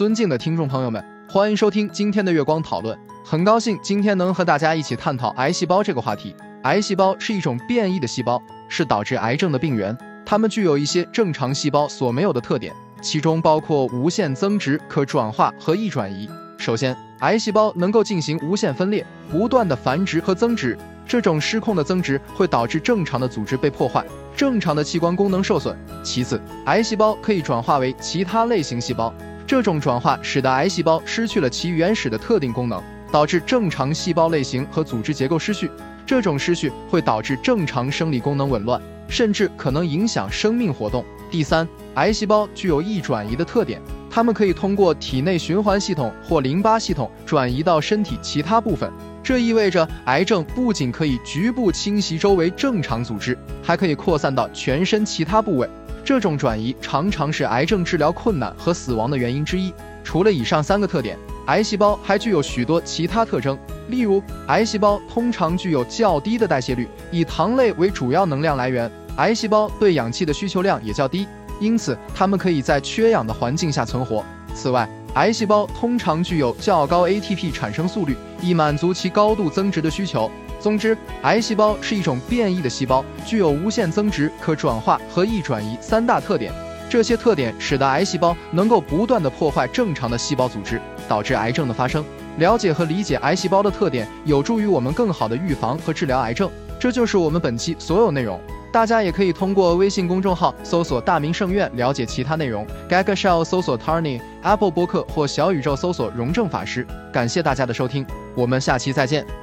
尊敬的听众朋友们，欢迎收听今天的月光讨论。很高兴今天能和大家一起探讨癌细胞这个话题。癌细胞是一种变异的细胞，是导致癌症的病原。它们具有一些正常细胞所没有的特点，其中包括无限增殖、可转化和易转移。首先，癌细胞能够进行无限分裂，不断的繁殖和增殖。这种失控的增殖会导致正常的组织被破坏，正常的器官功能受损。其次，癌细胞可以转化为其他类型细胞，这种转化使得癌细胞失去了其原始的特定功能，导致正常细胞类型和组织结构失序。这种失序会导致正常生理功能紊乱，甚至可能影响生命活动。第三，癌细胞具有易转移的特点，它们可以通过体内循环系统或淋巴系统转移到身体其他部分。这意味着，癌症不仅可以局部侵袭周围正常组织，还可以扩散到全身其他部位。这种转移常常是癌症治疗困难和死亡的原因之一。除了以上三个特点，癌细胞还具有许多其他特征。例如，癌细胞通常具有较低的代谢率，以糖类为主要能量来源。癌细胞对氧气的需求量也较低，因此它们可以在缺氧的环境下存活。此外，癌细胞通常具有较高 ATP 产生速率，以满足其高度增殖的需求。总之，癌细胞是一种变异的细胞，具有无限增殖、可转化和易转移三大特点。这些特点使得癌细胞能够不断地破坏正常的细胞组织，导致癌症的发生。了解和理解癌细胞的特点，有助于我们更好地预防和治疗癌症。这就是我们本期所有内容。大家也可以通过微信公众号搜索“大明圣院”了解其他内容。Gaga Shell 搜索 Tarny Apple 播客或小宇宙搜索“荣正法师”。感谢大家的收听，我们下期再见。